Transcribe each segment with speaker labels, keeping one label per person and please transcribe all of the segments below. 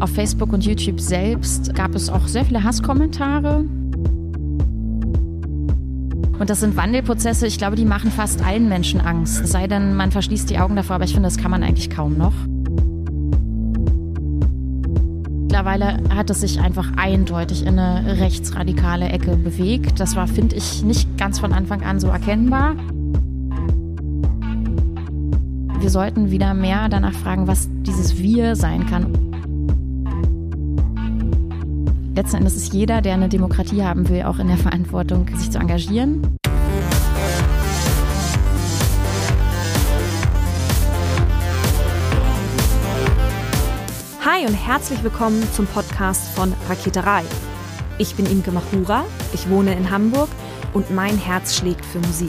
Speaker 1: Auf Facebook und YouTube selbst gab es auch sehr viele Hasskommentare. Und das sind Wandelprozesse, ich glaube, die machen fast allen Menschen Angst. Es sei denn, man verschließt die Augen davor, aber ich finde, das kann man eigentlich kaum noch. Mittlerweile hat es sich einfach eindeutig in eine rechtsradikale Ecke bewegt. Das war, finde ich, nicht ganz von Anfang an so erkennbar. Wir sollten wieder mehr danach fragen, was dieses Wir sein kann. Letzten Endes ist jeder, der eine Demokratie haben will, auch in der Verantwortung, sich zu engagieren.
Speaker 2: Hi und herzlich willkommen zum Podcast von Raketerei. Ich bin Imke Machura, ich wohne in Hamburg und mein Herz schlägt für Musik.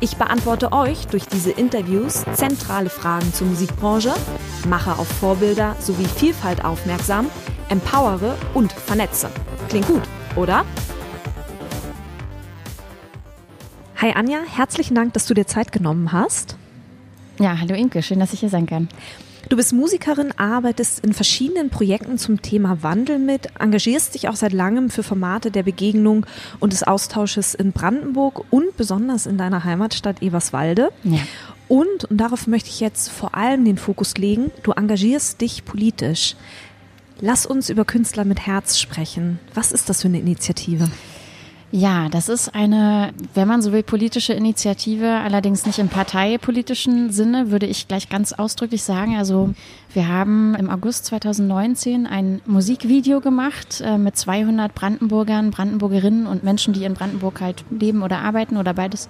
Speaker 2: Ich beantworte euch durch diese Interviews zentrale Fragen zur Musikbranche, mache auf Vorbilder sowie Vielfalt aufmerksam, empowere und vernetze. Klingt gut, oder? Hi Anja, herzlichen Dank, dass du dir Zeit genommen hast.
Speaker 1: Ja, hallo Inke, schön, dass ich hier sein kann.
Speaker 2: Du bist Musikerin, arbeitest in verschiedenen Projekten zum Thema Wandel mit, engagierst dich auch seit langem für Formate der Begegnung und des Austausches in Brandenburg und besonders in deiner Heimatstadt Eberswalde. Ja. Und, und darauf möchte ich jetzt vor allem den Fokus legen, du engagierst dich politisch. Lass uns über Künstler mit Herz sprechen. Was ist das für eine Initiative?
Speaker 1: Ja, das ist eine, wenn man so will, politische Initiative, allerdings nicht im parteipolitischen Sinne, würde ich gleich ganz ausdrücklich sagen. Also wir haben im August 2019 ein Musikvideo gemacht äh, mit 200 Brandenburgern, Brandenburgerinnen und Menschen, die in Brandenburg halt leben oder arbeiten oder beides.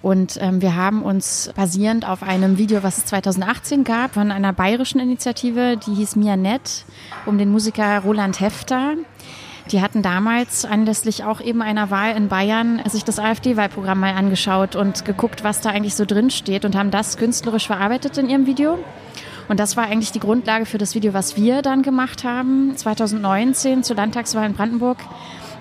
Speaker 1: Und ähm, wir haben uns basierend auf einem Video, was es 2018 gab, von einer bayerischen Initiative, die hieß Mia Nett, um den Musiker Roland Hefter die hatten damals anlässlich auch eben einer Wahl in Bayern sich das AfD-Wahlprogramm mal angeschaut und geguckt, was da eigentlich so drin steht und haben das künstlerisch verarbeitet in ihrem Video. Und das war eigentlich die Grundlage für das Video, was wir dann gemacht haben, 2019 zur Landtagswahl in Brandenburg,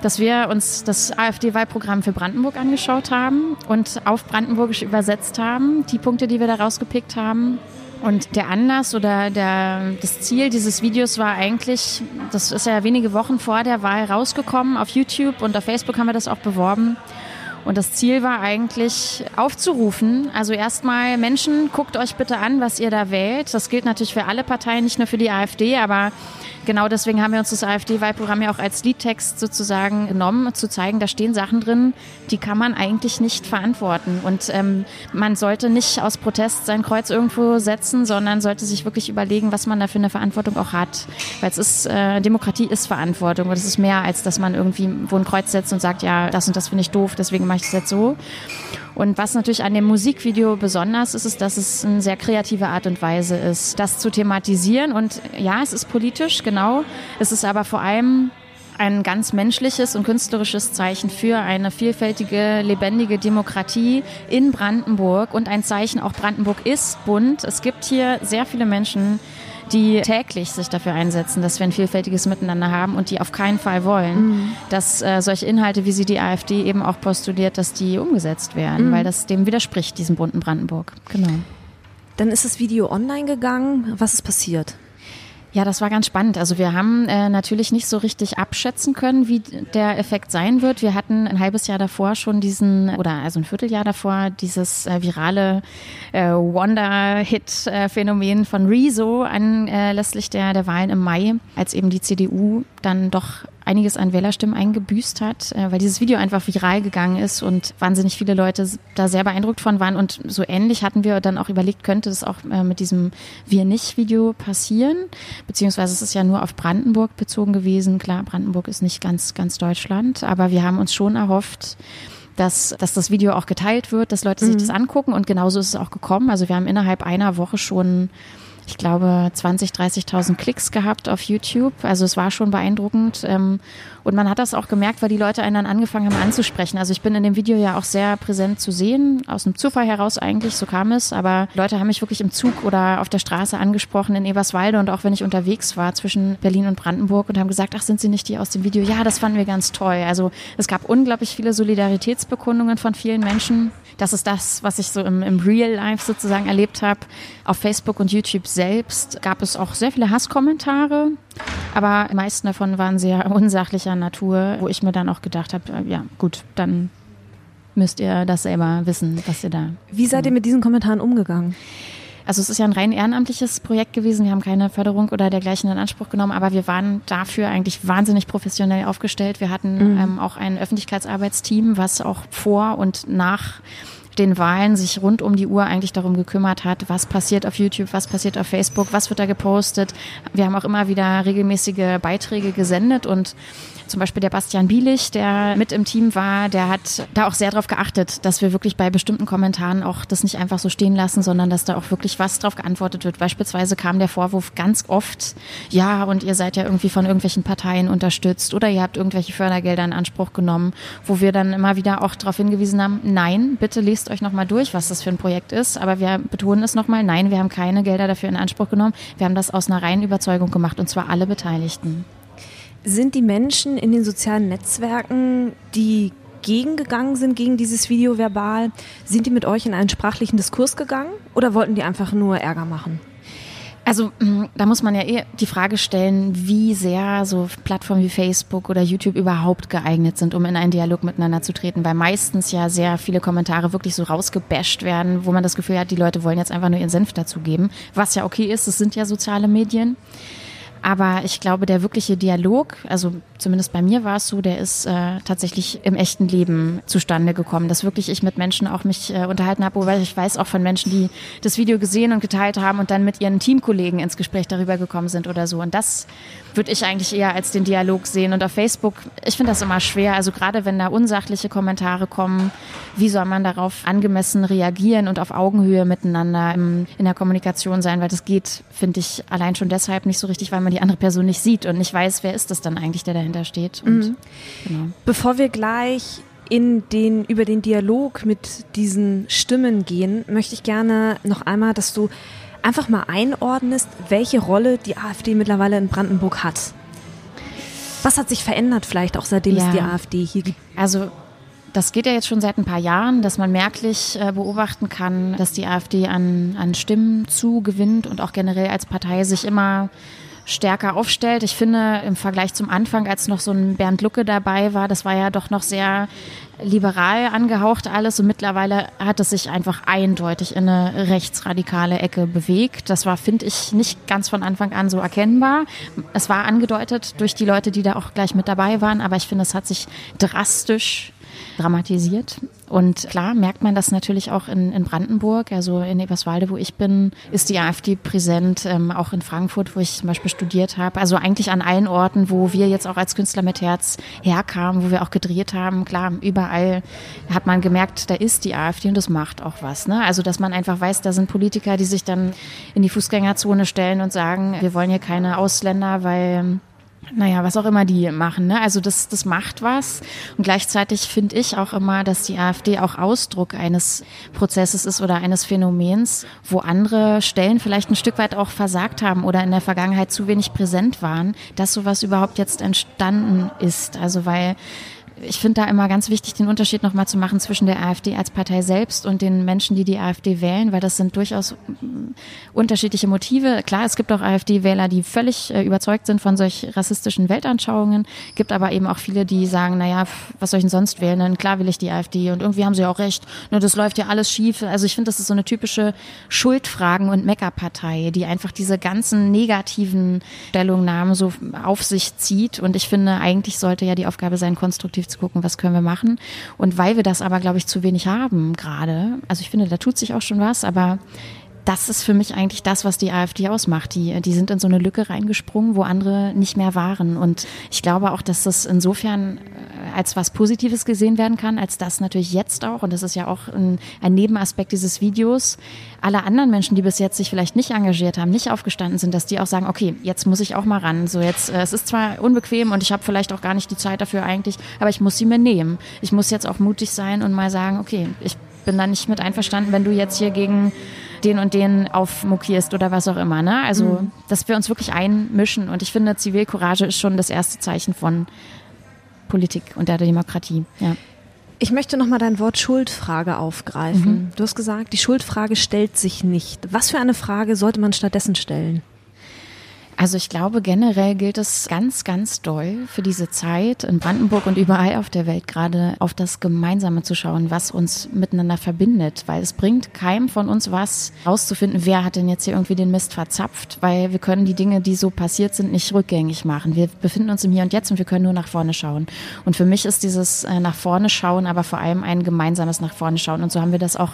Speaker 1: dass wir uns das AfD-Wahlprogramm für Brandenburg angeschaut haben und auf Brandenburgisch übersetzt haben, die Punkte, die wir da rausgepickt haben und der Anlass oder der, das Ziel dieses Videos war eigentlich, das ist ja wenige Wochen vor der Wahl rausgekommen auf YouTube und auf Facebook haben wir das auch beworben. Und das Ziel war eigentlich aufzurufen, also erstmal Menschen, guckt euch bitte an, was ihr da wählt. Das gilt natürlich für alle Parteien, nicht nur für die AfD, aber genau deswegen haben wir uns das AfD-Wahlprogramm ja auch als Liedtext sozusagen genommen, zu zeigen, da stehen Sachen drin, die kann man eigentlich nicht verantworten. Und ähm, man sollte nicht aus Protest sein Kreuz irgendwo setzen, sondern sollte sich wirklich überlegen, was man da für eine Verantwortung auch hat. Weil es ist, äh, Demokratie ist Verantwortung und es ist mehr, als dass man irgendwie wo ein Kreuz setzt und sagt, ja, das und das finde ich doof, deswegen mache ich das jetzt so. Und was natürlich an dem Musikvideo besonders ist, ist, dass es eine sehr kreative Art und Weise ist, das zu thematisieren. Und ja, es ist politisch, genau. Es ist aber vor allem ein ganz menschliches und künstlerisches Zeichen für eine vielfältige, lebendige Demokratie in Brandenburg und ein Zeichen, auch Brandenburg ist bunt. Es gibt hier sehr viele Menschen, die täglich sich dafür einsetzen, dass wir ein vielfältiges Miteinander haben und die auf keinen Fall wollen, mhm. dass äh, solche Inhalte, wie sie die AfD eben auch postuliert, dass die umgesetzt werden, mhm. weil das dem widerspricht, diesem bunten Brandenburg. Genau.
Speaker 2: Dann ist das Video online gegangen. Was ist passiert?
Speaker 1: Ja, das war ganz spannend. Also wir haben äh, natürlich nicht so richtig abschätzen können, wie der Effekt sein wird. Wir hatten ein halbes Jahr davor schon diesen, oder also ein Vierteljahr davor, dieses äh, virale äh, Wonder-Hit-Phänomen von Rezo anlässlich der, der Wahlen im Mai, als eben die CDU dann doch einiges an Wählerstimmen eingebüßt hat, äh, weil dieses Video einfach viral gegangen ist und wahnsinnig viele Leute da sehr beeindruckt von waren. Und so ähnlich hatten wir dann auch überlegt, könnte das auch äh, mit diesem Wir nicht-Video passieren? Beziehungsweise es ist ja nur auf Brandenburg bezogen gewesen. Klar, Brandenburg ist nicht ganz, ganz Deutschland, aber wir haben uns schon erhofft, dass, dass das Video auch geteilt wird, dass Leute sich mhm. das angucken und genauso ist es auch gekommen. Also wir haben innerhalb einer Woche schon ich glaube, 20, 30.000 Klicks gehabt auf YouTube. Also es war schon beeindruckend. Ähm, und man hat das auch gemerkt, weil die Leute einen dann angefangen haben anzusprechen. Also ich bin in dem Video ja auch sehr präsent zu sehen, aus dem Zufall heraus eigentlich, so kam es. Aber Leute haben mich wirklich im Zug oder auf der Straße angesprochen in Eberswalde und auch wenn ich unterwegs war zwischen Berlin und Brandenburg und haben gesagt, ach, sind Sie nicht die aus dem Video? Ja, das fanden wir ganz toll. Also es gab unglaublich viele Solidaritätsbekundungen von vielen Menschen. Das ist das, was ich so im, im Real Life sozusagen erlebt habe. Auf Facebook und YouTube selbst gab es auch sehr viele Hasskommentare, aber die meisten davon waren sehr unsachlicher Natur, wo ich mir dann auch gedacht habe, äh, ja gut, dann müsst ihr das selber wissen, was ihr da.
Speaker 2: Wie seid ihr mit diesen Kommentaren umgegangen?
Speaker 1: Also es ist ja ein rein ehrenamtliches Projekt gewesen. Wir haben keine Förderung oder dergleichen in Anspruch genommen, aber wir waren dafür eigentlich wahnsinnig professionell aufgestellt. Wir hatten mhm. ähm, auch ein Öffentlichkeitsarbeitsteam, was auch vor und nach den Wahlen sich rund um die Uhr eigentlich darum gekümmert hat, was passiert auf YouTube, was passiert auf Facebook, was wird da gepostet. Wir haben auch immer wieder regelmäßige Beiträge gesendet und zum Beispiel der Bastian Bielich, der mit im Team war, der hat da auch sehr darauf geachtet, dass wir wirklich bei bestimmten Kommentaren auch das nicht einfach so stehen lassen, sondern dass da auch wirklich was drauf geantwortet wird. Beispielsweise kam der Vorwurf ganz oft, ja, und ihr seid ja irgendwie von irgendwelchen Parteien unterstützt oder ihr habt irgendwelche Fördergelder in Anspruch genommen, wo wir dann immer wieder auch darauf hingewiesen haben, nein, bitte lest euch nochmal durch, was das für ein Projekt ist. Aber wir betonen es nochmal, nein, wir haben keine Gelder dafür in Anspruch genommen. Wir haben das aus einer reinen Überzeugung gemacht und zwar alle Beteiligten.
Speaker 2: Sind die Menschen in den sozialen Netzwerken, die gegengegangen sind gegen dieses Video verbal, sind die mit euch in einen sprachlichen Diskurs gegangen oder wollten die einfach nur Ärger machen?
Speaker 1: Also mm, da muss man ja eh die Frage stellen, wie sehr so Plattformen wie Facebook oder YouTube überhaupt geeignet sind, um in einen Dialog miteinander zu treten, weil meistens ja sehr viele Kommentare wirklich so rausgebasht werden, wo man das Gefühl hat, die Leute wollen jetzt einfach nur ihren Senf dazugeben, was ja okay ist, es sind ja soziale Medien. Aber ich glaube, der wirkliche Dialog, also zumindest bei mir war es so, der ist äh, tatsächlich im echten Leben zustande gekommen, dass wirklich ich mit Menschen auch mich äh, unterhalten habe, wobei ich weiß auch von Menschen, die das Video gesehen und geteilt haben und dann mit ihren Teamkollegen ins Gespräch darüber gekommen sind oder so. Und das würde ich eigentlich eher als den Dialog sehen. Und auf Facebook, ich finde das immer schwer, also gerade wenn da unsachliche Kommentare kommen, wie soll man darauf angemessen reagieren und auf Augenhöhe miteinander in der Kommunikation sein, weil das geht, finde ich, allein schon deshalb nicht so richtig, weil man die andere Person nicht sieht und nicht weiß, wer ist das dann eigentlich, der dahinter steht. Und, mhm.
Speaker 2: genau. Bevor wir gleich in den, über den Dialog mit diesen Stimmen gehen, möchte ich gerne noch einmal, dass du einfach mal einordnest, welche Rolle die AfD mittlerweile in Brandenburg hat. Was hat sich verändert vielleicht auch seitdem ja. es die AfD hier gibt?
Speaker 1: Also das geht ja jetzt schon seit ein paar Jahren, dass man merklich äh, beobachten kann, dass die AfD an, an Stimmen zugewinnt und auch generell als Partei sich immer stärker aufstellt. Ich finde im Vergleich zum Anfang, als noch so ein Bernd Lucke dabei war, das war ja doch noch sehr liberal angehaucht alles und mittlerweile hat es sich einfach eindeutig in eine rechtsradikale Ecke bewegt. Das war, finde ich, nicht ganz von Anfang an so erkennbar. Es war angedeutet durch die Leute, die da auch gleich mit dabei waren, aber ich finde, es hat sich drastisch dramatisiert. Und klar merkt man das natürlich auch in, in Brandenburg, also in Eberswalde, wo ich bin, ist die AfD präsent, ähm, auch in Frankfurt, wo ich zum Beispiel studiert habe. Also eigentlich an allen Orten, wo wir jetzt auch als Künstler mit Herz herkamen, wo wir auch gedreht haben. Klar, überall hat man gemerkt, da ist die AfD und das macht auch was. Ne? Also dass man einfach weiß, da sind Politiker, die sich dann in die Fußgängerzone stellen und sagen, wir wollen hier keine Ausländer, weil naja, was auch immer die machen. Ne? Also das, das macht was. Und gleichzeitig finde ich auch immer, dass die AfD auch Ausdruck eines Prozesses ist oder eines Phänomens, wo andere Stellen vielleicht ein Stück weit auch versagt haben oder in der Vergangenheit zu wenig präsent waren, dass sowas überhaupt jetzt entstanden ist. Also weil ich finde da immer ganz wichtig, den Unterschied nochmal zu machen zwischen der AfD als Partei selbst und den Menschen, die die AfD wählen, weil das sind durchaus mm, unterschiedliche Motive. Klar, es gibt auch AfD-Wähler, die völlig äh, überzeugt sind von solch rassistischen Weltanschauungen, gibt aber eben auch viele, die sagen, naja, was soll ich denn sonst wählen? Denn klar will ich die AfD und irgendwie haben sie auch recht, nur das läuft ja alles schief. Also ich finde, das ist so eine typische Schuldfragen- und Meckerpartei, die einfach diese ganzen negativen Stellungnahmen so auf sich zieht und ich finde, eigentlich sollte ja die Aufgabe sein, konstruktiv zu zu gucken, was können wir machen. Und weil wir das aber, glaube ich, zu wenig haben gerade, also ich finde, da tut sich auch schon was, aber das ist für mich eigentlich das, was die AfD ausmacht. Die, die sind in so eine Lücke reingesprungen, wo andere nicht mehr waren. Und ich glaube auch, dass das insofern als was Positives gesehen werden kann, als das natürlich jetzt auch, und das ist ja auch ein, ein Nebenaspekt dieses Videos, alle anderen Menschen, die bis jetzt sich vielleicht nicht engagiert haben, nicht aufgestanden sind, dass die auch sagen, okay, jetzt muss ich auch mal ran. So jetzt, äh, es ist zwar unbequem und ich habe vielleicht auch gar nicht die Zeit dafür eigentlich, aber ich muss sie mir nehmen. Ich muss jetzt auch mutig sein und mal sagen, okay, ich bin da nicht mit einverstanden, wenn du jetzt hier gegen den und den aufmokierst oder was auch immer. Ne? Also, mhm. dass wir uns wirklich einmischen. Und ich finde, Zivilcourage ist schon das erste Zeichen von Politik und der Demokratie. Ja.
Speaker 2: Ich möchte nochmal dein Wort Schuldfrage aufgreifen. Mhm. Du hast gesagt, die Schuldfrage stellt sich nicht. Was für eine Frage sollte man stattdessen stellen?
Speaker 1: Also ich glaube, generell gilt es ganz, ganz doll für diese Zeit in Brandenburg und überall auf der Welt gerade auf das Gemeinsame zu schauen, was uns miteinander verbindet. Weil es bringt keinem von uns was, rauszufinden, wer hat denn jetzt hier irgendwie den Mist verzapft. Weil wir können die Dinge, die so passiert sind, nicht rückgängig machen. Wir befinden uns im Hier und Jetzt und wir können nur nach vorne schauen. Und für mich ist dieses äh, nach vorne schauen, aber vor allem ein gemeinsames nach vorne schauen. Und so haben wir das auch,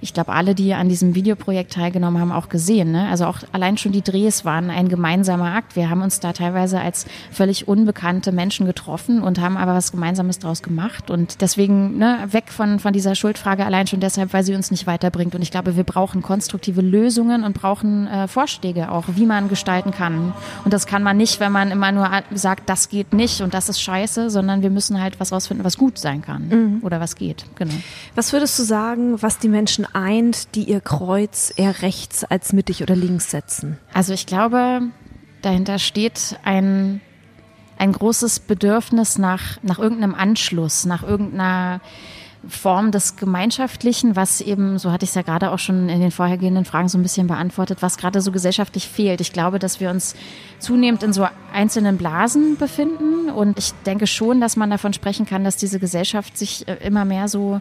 Speaker 1: ich glaube, alle, die an diesem Videoprojekt teilgenommen haben, auch gesehen. Ne? Also auch allein schon die Drehs waren ein gemeinsames gemeinsamer Akt. Wir haben uns da teilweise als völlig unbekannte Menschen getroffen und haben aber was Gemeinsames daraus gemacht. Und deswegen ne, weg von, von dieser Schuldfrage allein schon deshalb, weil sie uns nicht weiterbringt. Und ich glaube, wir brauchen konstruktive Lösungen und brauchen äh, Vorschläge auch, wie man gestalten kann. Und das kann man nicht, wenn man immer nur sagt, das geht nicht und das ist scheiße, sondern wir müssen halt was rausfinden, was gut sein kann mhm. oder was geht. Genau.
Speaker 2: Was würdest du sagen, was die Menschen eint, die ihr Kreuz eher rechts als mittig oder links setzen?
Speaker 1: Also ich glaube, Dahinter steht ein, ein großes Bedürfnis nach, nach irgendeinem Anschluss, nach irgendeiner Form des Gemeinschaftlichen, was eben, so hatte ich es ja gerade auch schon in den vorhergehenden Fragen so ein bisschen beantwortet, was gerade so gesellschaftlich fehlt. Ich glaube, dass wir uns zunehmend in so einzelnen Blasen befinden und ich denke schon, dass man davon sprechen kann, dass diese Gesellschaft sich äh, immer mehr so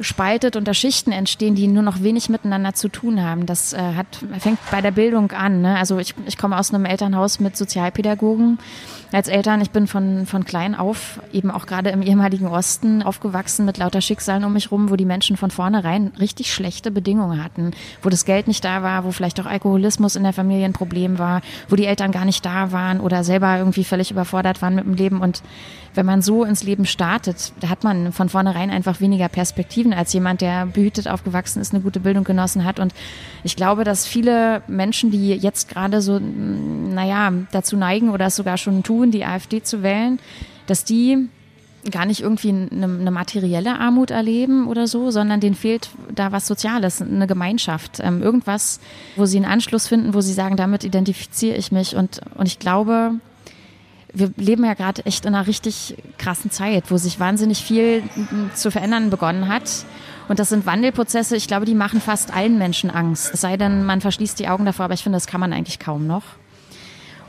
Speaker 1: spaltet und da Schichten entstehen, die nur noch wenig miteinander zu tun haben. Das äh, hat, fängt bei der Bildung an. Ne? Also ich, ich komme aus einem Elternhaus mit Sozialpädagogen als Eltern, ich bin von, von klein auf, eben auch gerade im ehemaligen Osten, aufgewachsen mit lauter Schicksalen um mich rum, wo die Menschen von vornherein richtig schlechte Bedingungen hatten, wo das Geld nicht da war, wo vielleicht auch Alkoholismus in der Familie ein Problem war, wo die Eltern gar nicht da waren oder selber irgendwie völlig überfordert waren mit dem Leben. Und wenn man so ins Leben startet, da hat man von vornherein einfach weniger Perspektiven als jemand, der behütet aufgewachsen ist, eine gute Bildung genossen hat. Und ich glaube, dass viele Menschen, die jetzt gerade so, naja, dazu neigen oder es sogar schon tun, tun, die AfD zu wählen, dass die gar nicht irgendwie eine, eine, materielle Armut erleben oder so, sondern denen fehlt da was Soziales, eine Gemeinschaft, ähm, irgendwas, wo sie einen Anschluss finden, wo sie sagen, damit identifiziere ich mich. Und, und ich glaube, wir leben ja gerade echt in einer richtig krassen Zeit, wo sich wahnsinnig viel zu verändern begonnen hat. Und das sind Wandelprozesse, ich glaube, die machen fast allen Menschen Angst. Es sei denn, man verschließt die Augen davor, aber ich finde, das kann man eigentlich kaum noch.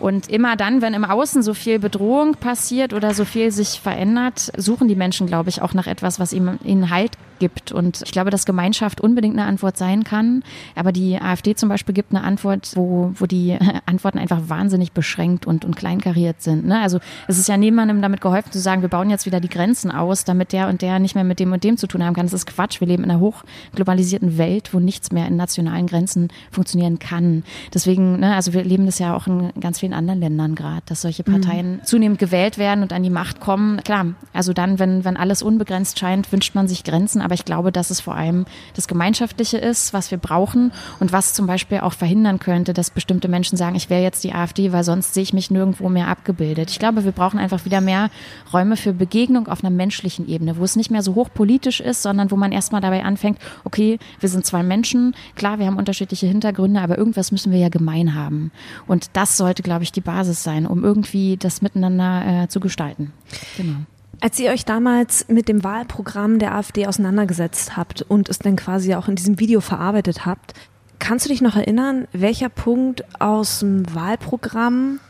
Speaker 1: Und immer dann, wenn im Außen so viel Bedrohung passiert oder so viel sich verändert, suchen die Menschen, glaube ich, auch nach etwas, was ihnen Halt gibt. Und ich glaube, dass Gemeinschaft unbedingt eine Antwort sein kann. Aber die AfD zum Beispiel gibt eine Antwort, wo, wo die Antworten einfach wahnsinnig beschränkt und, und kleinkariert sind. Ne? Also es ist ja niemandem damit geholfen zu sagen, wir bauen jetzt wieder die Grenzen aus, damit der und der nicht mehr mit dem und dem zu tun haben kann. Das ist Quatsch. Wir leben in einer hochglobalisierten Welt, wo nichts mehr in nationalen Grenzen funktionieren kann. Deswegen, ne, also wir leben das ja auch in ganz vielen anderen Ländern gerade, dass solche Parteien mhm. zunehmend gewählt werden und an die Macht kommen. Klar, also dann, wenn, wenn alles unbegrenzt scheint, wünscht man sich Grenzen, aber ich glaube, dass es vor allem das Gemeinschaftliche ist, was wir brauchen und was zum Beispiel auch verhindern könnte, dass bestimmte Menschen sagen, ich wähle jetzt die AfD, weil sonst sehe ich mich nirgendwo mehr abgebildet. Ich glaube, wir brauchen einfach wieder mehr Räume für Begegnung auf einer menschlichen Ebene, wo es nicht mehr so hochpolitisch ist, sondern wo man erstmal dabei anfängt, okay, wir sind zwei Menschen, klar, wir haben unterschiedliche Hintergründe, aber irgendwas müssen wir ja gemein haben. Und das sollte, glaube ich, die Basis sein, um irgendwie das miteinander äh, zu gestalten. Genau.
Speaker 2: Als ihr euch damals mit dem Wahlprogramm der AfD auseinandergesetzt habt und es dann quasi auch in diesem Video verarbeitet habt, kannst du dich noch erinnern, welcher Punkt aus dem Wahlprogramm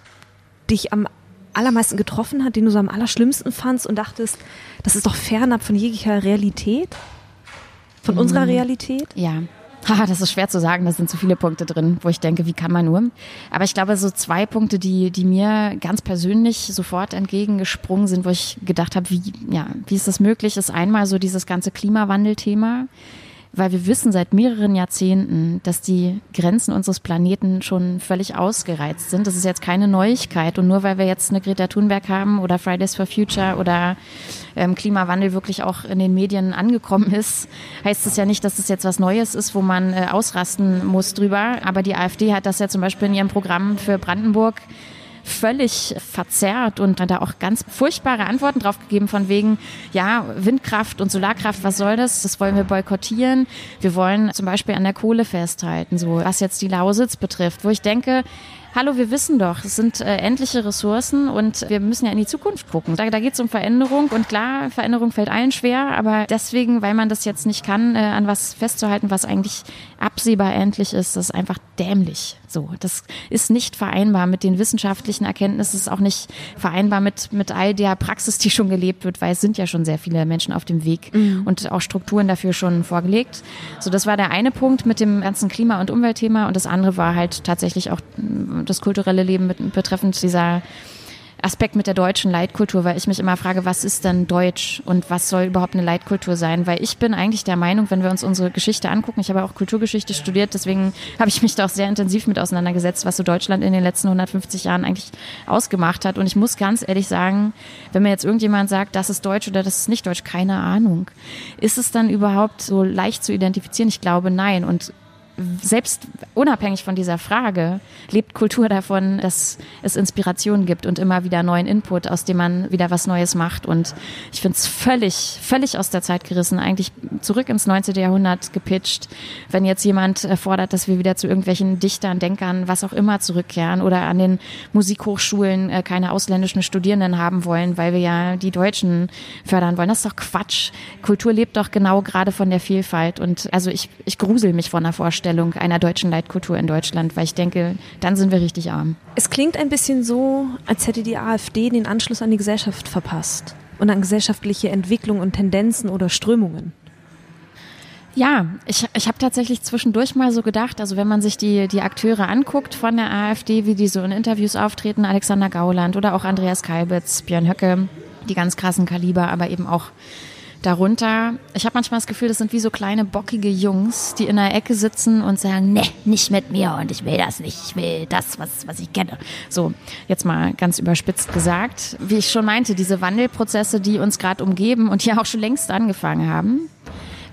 Speaker 2: dich am allermeisten getroffen hat, den du so am allerschlimmsten fandst und dachtest, das ist doch fernab von jeglicher Realität? Von mhm. unserer Realität?
Speaker 1: Ja, Haha, das ist schwer zu sagen, da sind so viele Punkte drin, wo ich denke, wie kann man nur? Aber ich glaube, so zwei Punkte, die, die mir ganz persönlich sofort entgegengesprungen sind, wo ich gedacht habe, wie, ja, wie ist das möglich, ist einmal so dieses ganze Klimawandelthema weil wir wissen seit mehreren Jahrzehnten, dass die Grenzen unseres Planeten schon völlig ausgereizt sind. Das ist jetzt keine Neuigkeit. Und nur weil wir jetzt eine Greta Thunberg haben oder Fridays for Future oder ähm, Klimawandel wirklich auch in den Medien angekommen ist, heißt es ja nicht, dass es das jetzt was Neues ist, wo man äh, ausrasten muss drüber. Aber die AfD hat das ja zum Beispiel in ihrem Programm für Brandenburg völlig verzerrt und hat da auch ganz furchtbare Antworten drauf gegeben von wegen, ja, Windkraft und Solarkraft, was soll das? Das wollen wir boykottieren. Wir wollen zum Beispiel an der Kohle festhalten, so was jetzt die Lausitz betrifft, wo ich denke, hallo, wir wissen doch, es sind äh, endliche Ressourcen und wir müssen ja in die Zukunft gucken. Da, da geht es um Veränderung und klar, Veränderung fällt allen schwer, aber deswegen, weil man das jetzt nicht kann, äh, an was festzuhalten, was eigentlich absehbar endlich ist, das ist einfach dämlich. So, das ist nicht vereinbar mit den wissenschaftlichen Erkenntnissen, ist auch nicht vereinbar mit, mit all der Praxis, die schon gelebt wird, weil es sind ja schon sehr viele Menschen auf dem Weg mhm. und auch Strukturen dafür schon vorgelegt. So, das war der eine Punkt mit dem ganzen Klima- und Umweltthema und das andere war halt tatsächlich auch das kulturelle Leben mit, betreffend dieser Aspekt mit der deutschen Leitkultur, weil ich mich immer frage, was ist denn Deutsch und was soll überhaupt eine Leitkultur sein? Weil ich bin eigentlich der Meinung, wenn wir uns unsere Geschichte angucken, ich habe auch Kulturgeschichte studiert, deswegen habe ich mich da auch sehr intensiv mit auseinandergesetzt, was so Deutschland in den letzten 150 Jahren eigentlich ausgemacht hat. Und ich muss ganz ehrlich sagen, wenn mir jetzt irgendjemand sagt, das ist Deutsch oder das ist nicht Deutsch, keine Ahnung. Ist es dann überhaupt so leicht zu identifizieren? Ich glaube, nein. Und selbst unabhängig von dieser Frage lebt Kultur davon, dass es Inspiration gibt und immer wieder neuen Input, aus dem man wieder was Neues macht. Und ich finde es völlig, völlig aus der Zeit gerissen, eigentlich zurück ins 19. Jahrhundert gepitcht, wenn jetzt jemand fordert, dass wir wieder zu irgendwelchen Dichtern, Denkern, was auch immer zurückkehren oder an den Musikhochschulen äh, keine ausländischen Studierenden haben wollen, weil wir ja die Deutschen fördern wollen. Das ist doch Quatsch. Kultur lebt doch genau gerade von der Vielfalt. Und also ich, ich grusel mich von der Vorstellung Vorstellung einer deutschen Leitkultur in Deutschland, weil ich denke, dann sind wir richtig arm.
Speaker 2: Es klingt ein bisschen so, als hätte die AfD den Anschluss an die Gesellschaft verpasst und an gesellschaftliche Entwicklung und Tendenzen oder Strömungen.
Speaker 1: Ja, ich, ich habe tatsächlich zwischendurch mal so gedacht, also wenn man sich die, die Akteure anguckt von der AfD, wie die so in Interviews auftreten, Alexander Gauland oder auch Andreas Kalbitz, Björn Höcke, die ganz krassen Kaliber, aber eben auch darunter. Ich habe manchmal das Gefühl, das sind wie so kleine bockige Jungs, die in der Ecke sitzen und sagen, ne, nicht mit mir und ich will das nicht, ich will das, was, was ich kenne. So, jetzt mal ganz überspitzt gesagt. Wie ich schon meinte, diese Wandelprozesse, die uns gerade umgeben und hier auch schon längst angefangen haben,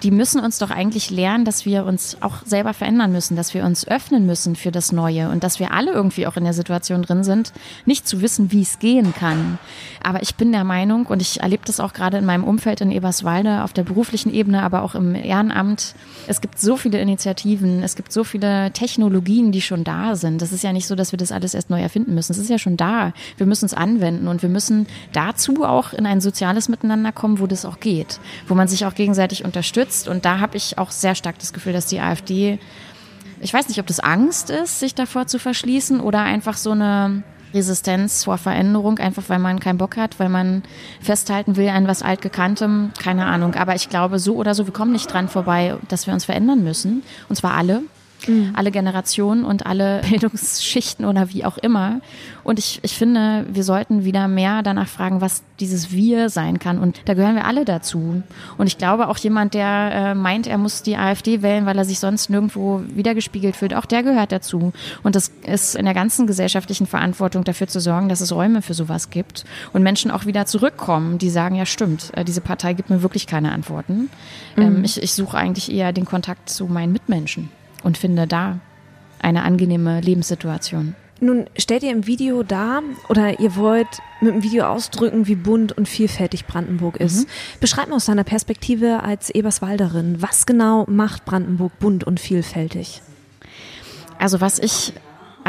Speaker 1: die müssen uns doch eigentlich lernen, dass wir uns auch selber verändern müssen, dass wir uns öffnen müssen für das Neue und dass wir alle irgendwie auch in der Situation drin sind, nicht zu wissen, wie es gehen kann. Aber ich bin der Meinung, und ich erlebe das auch gerade in meinem Umfeld in Eberswalde, auf der beruflichen Ebene, aber auch im Ehrenamt, es gibt so viele Initiativen, es gibt so viele Technologien, die schon da sind. Das ist ja nicht so, dass wir das alles erst neu erfinden müssen. Es ist ja schon da. Wir müssen es anwenden und wir müssen dazu auch in ein soziales Miteinander kommen, wo das auch geht, wo man sich auch gegenseitig unterstützt unterstützt. Und da habe ich auch sehr stark das Gefühl, dass die AfD, ich weiß nicht, ob das Angst ist, sich davor zu verschließen oder einfach so eine Resistenz vor Veränderung, einfach weil man keinen Bock hat, weil man festhalten will an was altgekanntem, keine Ahnung. Aber ich glaube, so oder so, wir kommen nicht dran vorbei, dass wir uns verändern müssen. Und zwar alle mhm. alle Generationen und alle Bildungsschichten oder wie auch immer. Und ich, ich finde, wir sollten wieder mehr danach fragen, was dieses Wir sein kann. Und da gehören wir alle dazu. Und ich glaube, auch jemand, der äh, meint, er muss die AfD wählen, weil er sich sonst nirgendwo wiedergespiegelt fühlt, auch der gehört dazu. Und das ist in der ganzen gesellschaftlichen Verantwortung dafür zu sorgen, dass es Räume für sowas gibt und Menschen auch wieder zurückkommen, die sagen, ja stimmt, äh, diese Partei gibt mir wirklich keine Antworten. Mhm. Ähm, ich, ich suche eigentlich eher den Kontakt zu meinen Mitmenschen und finde da eine angenehme Lebenssituation.
Speaker 2: Nun stellt ihr im Video dar oder ihr wollt mit dem Video ausdrücken, wie bunt und vielfältig Brandenburg ist. Mhm. Beschreibt mal aus deiner Perspektive als Eberswalderin, was genau macht Brandenburg bunt und vielfältig?
Speaker 1: Also was ich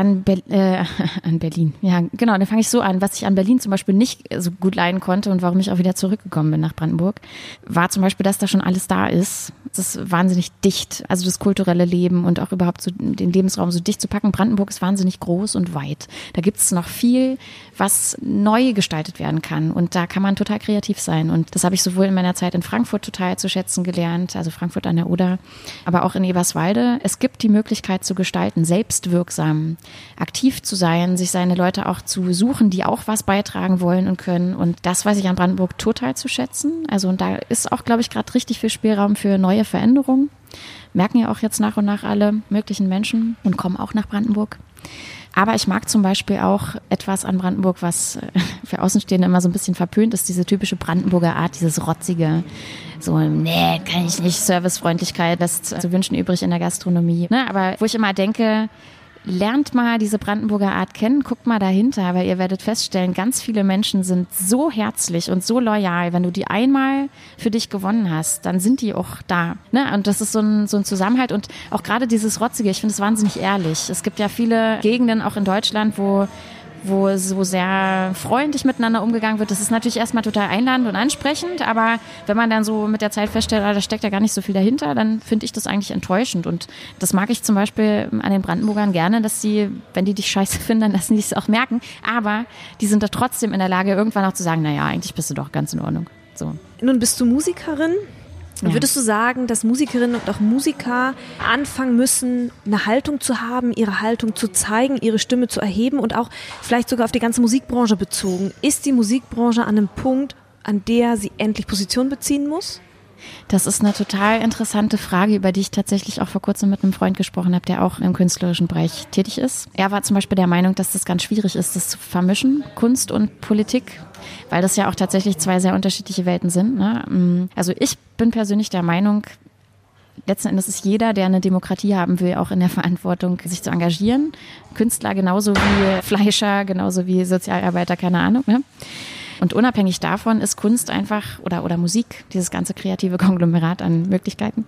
Speaker 1: an, Be äh, an Berlin. Ja, genau, dann fange ich so an. Was ich an Berlin zum Beispiel nicht so gut leiden konnte und warum ich auch wieder zurückgekommen bin nach Brandenburg, war zum Beispiel, dass da schon alles da ist. Es ist wahnsinnig dicht. Also das kulturelle Leben und auch überhaupt so den Lebensraum so dicht zu packen. Brandenburg ist wahnsinnig groß und weit. Da gibt es noch viel, was neu gestaltet werden kann. Und da kann man total kreativ sein. Und das habe ich sowohl in meiner Zeit in Frankfurt total zu schätzen gelernt, also Frankfurt an der Oder, aber auch in Eberswalde. Es gibt die Möglichkeit zu gestalten, selbstwirksam aktiv zu sein, sich seine Leute auch zu suchen, die auch was beitragen wollen und können. Und das weiß ich an Brandenburg total zu schätzen. Also und da ist auch, glaube ich, gerade richtig viel Spielraum für neue Veränderungen. Merken ja auch jetzt nach und nach alle möglichen Menschen und kommen auch nach Brandenburg. Aber ich mag zum Beispiel auch etwas an Brandenburg, was äh, für Außenstehende immer so ein bisschen verpönt ist, diese typische Brandenburger Art, dieses rotzige, so, nee, kann ich nicht, Servicefreundlichkeit lässt zu wünschen übrig in der Gastronomie. Ne? Aber wo ich immer denke, lernt mal diese Brandenburger Art kennen, guckt mal dahinter, weil ihr werdet feststellen, ganz viele Menschen sind so herzlich und so loyal. Wenn du die einmal für dich gewonnen hast, dann sind die auch da. Ne? Und das ist so ein, so ein Zusammenhalt und auch gerade dieses Rotzige, ich finde es wahnsinnig ehrlich. Es gibt ja viele Gegenden auch in Deutschland, wo wo so sehr freundlich miteinander umgegangen wird. Das ist natürlich erstmal total einladend und ansprechend, aber wenn man dann so mit der Zeit feststellt, ah, da steckt ja gar nicht so viel dahinter, dann finde ich das eigentlich enttäuschend. Und das mag ich zum Beispiel an den Brandenburgern gerne, dass sie, wenn die dich scheiße finden, dann lassen die es auch merken. Aber die sind da trotzdem in der Lage, irgendwann auch zu sagen, naja, eigentlich bist du doch ganz in Ordnung. So.
Speaker 2: Nun bist du Musikerin. Ja. Würdest du sagen, dass Musikerinnen und auch Musiker anfangen müssen, eine Haltung zu haben, ihre Haltung zu zeigen, ihre Stimme zu erheben und auch vielleicht sogar auf die ganze Musikbranche bezogen? Ist die Musikbranche an einem Punkt, an der sie endlich Position beziehen muss?
Speaker 1: Das ist eine total interessante Frage, über die ich tatsächlich auch vor kurzem mit einem Freund gesprochen habe, der auch im künstlerischen Bereich tätig ist. Er war zum Beispiel der Meinung, dass das ganz schwierig ist, das zu vermischen, Kunst und Politik, weil das ja auch tatsächlich zwei sehr unterschiedliche Welten sind. Ne? Mm, also ich bin persönlich der Meinung, letzten Endes ist jeder, der eine Demokratie haben will, auch in der Verantwortung, sich zu engagieren. Künstler genauso wie Fleischer, genauso wie Sozialarbeiter, keine Ahnung. Ne? Und unabhängig davon ist Kunst einfach oder, oder Musik, dieses ganze kreative Konglomerat an Möglichkeiten,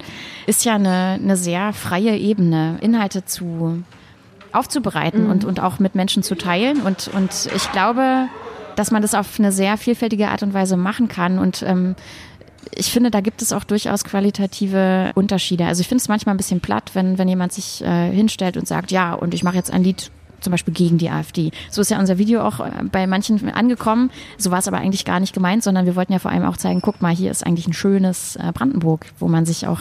Speaker 1: ist ja eine, eine sehr freie Ebene, Inhalte zu aufzubereiten mhm. und, und auch mit Menschen zu teilen. Und, und ich glaube, dass man das auf eine sehr vielfältige Art und Weise machen kann. Und ähm, ich finde, da gibt es auch durchaus qualitative Unterschiede. Also ich finde es manchmal ein bisschen platt, wenn, wenn jemand sich äh, hinstellt und sagt, ja, und ich mache jetzt ein Lied zum Beispiel gegen die AfD. So ist ja unser Video auch äh, bei manchen angekommen. So war es aber eigentlich gar nicht gemeint, sondern wir wollten ja vor allem auch zeigen, guck mal, hier ist eigentlich ein schönes äh, Brandenburg, wo man sich auch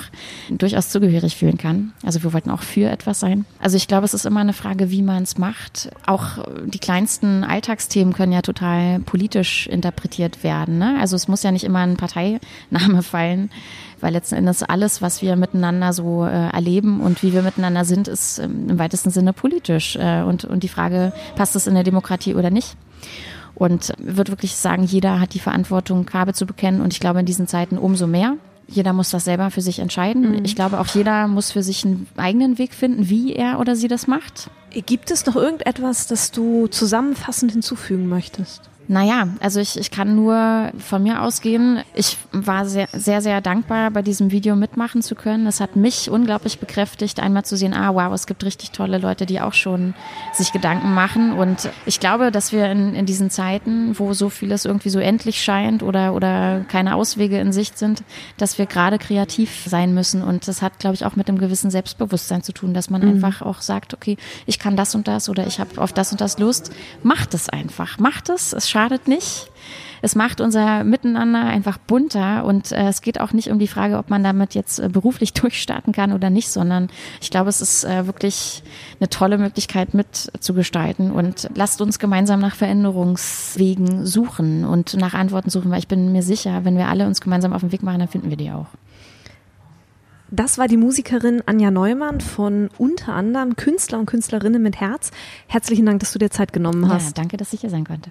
Speaker 1: durchaus zugehörig fühlen kann. Also wir wollten auch für etwas sein. Also ich glaube, es ist immer eine Frage, wie man es macht. Auch die kleinsten Alltagsthemen können ja total politisch interpretiert werden. Ne? Also es muss ja nicht immer ein Parteiname fallen weil letzten Endes alles, was wir miteinander so äh, erleben und wie wir miteinander sind, ist ähm, im weitesten Sinne politisch. Äh, und, und die Frage, passt es in der Demokratie oder nicht? Und würde wirklich sagen, jeder hat die Verantwortung, Farbe zu bekennen. Und ich glaube, in diesen Zeiten umso mehr. Jeder muss das selber für sich entscheiden. Mhm. Ich glaube, auch jeder muss für sich einen eigenen Weg finden, wie er oder sie das macht.
Speaker 2: Gibt es noch irgendetwas, das du zusammenfassend hinzufügen möchtest?
Speaker 1: Naja, also ich, ich kann nur von mir ausgehen. Ich war sehr, sehr, sehr dankbar, bei diesem Video mitmachen zu können. Es hat mich unglaublich bekräftigt, einmal zu sehen, ah wow, es gibt richtig tolle Leute, die auch schon sich Gedanken machen. Und ich glaube, dass wir in, in diesen Zeiten, wo so vieles irgendwie so endlich scheint oder, oder keine Auswege in Sicht sind, dass wir gerade kreativ sein müssen. Und das hat, glaube ich, auch mit einem gewissen Selbstbewusstsein zu tun, dass man mhm. einfach auch sagt, okay, ich kann das und das oder ich habe auf das und das Lust. Macht es einfach. Macht es. Es schadet nicht. Es macht unser Miteinander einfach bunter und äh, es geht auch nicht um die Frage, ob man damit jetzt äh, beruflich durchstarten kann oder nicht, sondern ich glaube, es ist äh, wirklich eine tolle Möglichkeit mitzugestalten und lasst uns gemeinsam nach Veränderungswegen suchen und nach Antworten suchen, weil ich bin mir sicher, wenn wir alle uns gemeinsam auf den Weg machen, dann finden wir die auch.
Speaker 2: Das war die Musikerin Anja Neumann von unter anderem Künstler und Künstlerinnen mit Herz. Herzlichen Dank, dass du dir Zeit genommen hast.
Speaker 1: Ja, danke, dass ich hier sein konnte.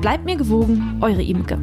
Speaker 2: Bleibt mir gewogen, eure Imke.